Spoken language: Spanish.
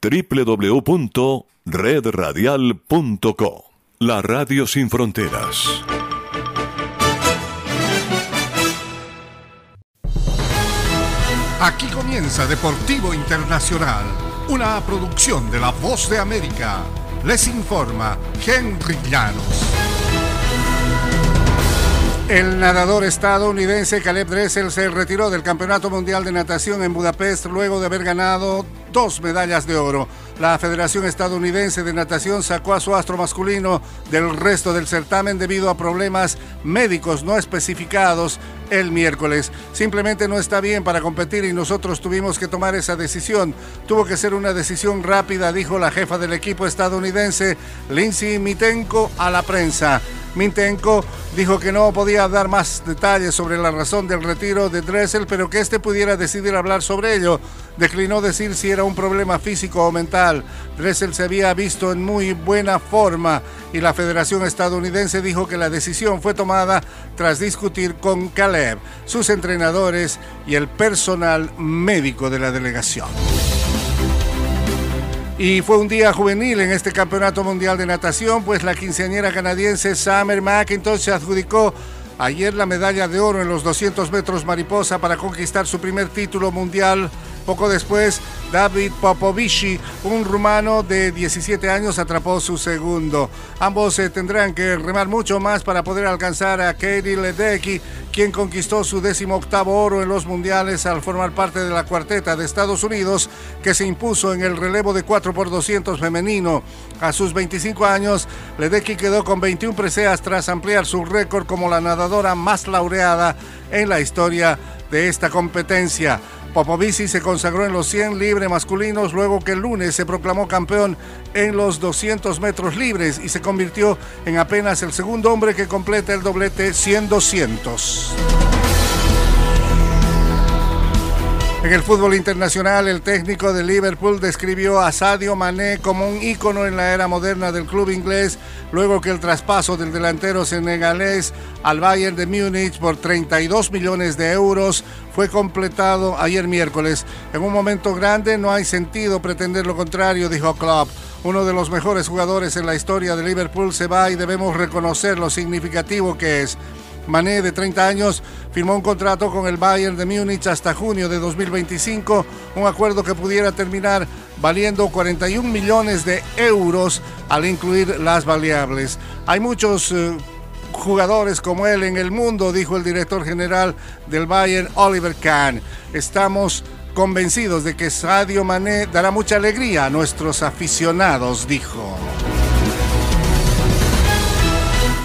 www.redradial.co. La Radio Sin Fronteras. Aquí comienza Deportivo Internacional, una producción de La Voz de América. Les informa Henry Llanos. El nadador estadounidense Caleb Dressel se retiró del Campeonato Mundial de Natación en Budapest luego de haber ganado dos medallas de oro. La Federación Estadounidense de Natación sacó a su astro masculino del resto del certamen debido a problemas médicos no especificados el miércoles. Simplemente no está bien para competir y nosotros tuvimos que tomar esa decisión. Tuvo que ser una decisión rápida, dijo la jefa del equipo estadounidense, Lindsay Mitenko, a la prensa. Mintenko dijo que no podía dar más detalles sobre la razón del retiro de Dressel, pero que éste pudiera decidir hablar sobre ello. Declinó decir si era un problema físico o mental. Dressel se había visto en muy buena forma y la Federación Estadounidense dijo que la decisión fue tomada tras discutir con Caleb, sus entrenadores y el personal médico de la delegación. Y fue un día juvenil en este Campeonato Mundial de Natación, pues la quinceañera canadiense Summer McIntosh se adjudicó ayer la medalla de oro en los 200 metros mariposa para conquistar su primer título mundial poco después, David Popovici, un rumano de 17 años, atrapó su segundo. Ambos se tendrán que remar mucho más para poder alcanzar a Katie Ledecky, quien conquistó su décimo octavo oro en los mundiales al formar parte de la cuarteta de Estados Unidos, que se impuso en el relevo de 4 por 200 femenino. A sus 25 años, Ledecky quedó con 21 preseas tras ampliar su récord como la nadadora más laureada en la historia de esta competencia. Popovici se consagró en los 100 libres masculinos luego que el lunes se proclamó campeón en los 200 metros libres y se convirtió en apenas el segundo hombre que completa el doblete 100-200. En el fútbol internacional, el técnico de Liverpool describió a Sadio Mané como un ícono en la era moderna del club inglés, luego que el traspaso del delantero senegalés al Bayern de Múnich por 32 millones de euros fue completado ayer miércoles. En un momento grande no hay sentido pretender lo contrario, dijo Klopp. Uno de los mejores jugadores en la historia de Liverpool se va y debemos reconocer lo significativo que es. Mané, de 30 años, firmó un contrato con el Bayern de Múnich hasta junio de 2025, un acuerdo que pudiera terminar valiendo 41 millones de euros al incluir las variables. Hay muchos eh, jugadores como él en el mundo, dijo el director general del Bayern, Oliver Kahn. Estamos convencidos de que Sadio Mané dará mucha alegría a nuestros aficionados, dijo.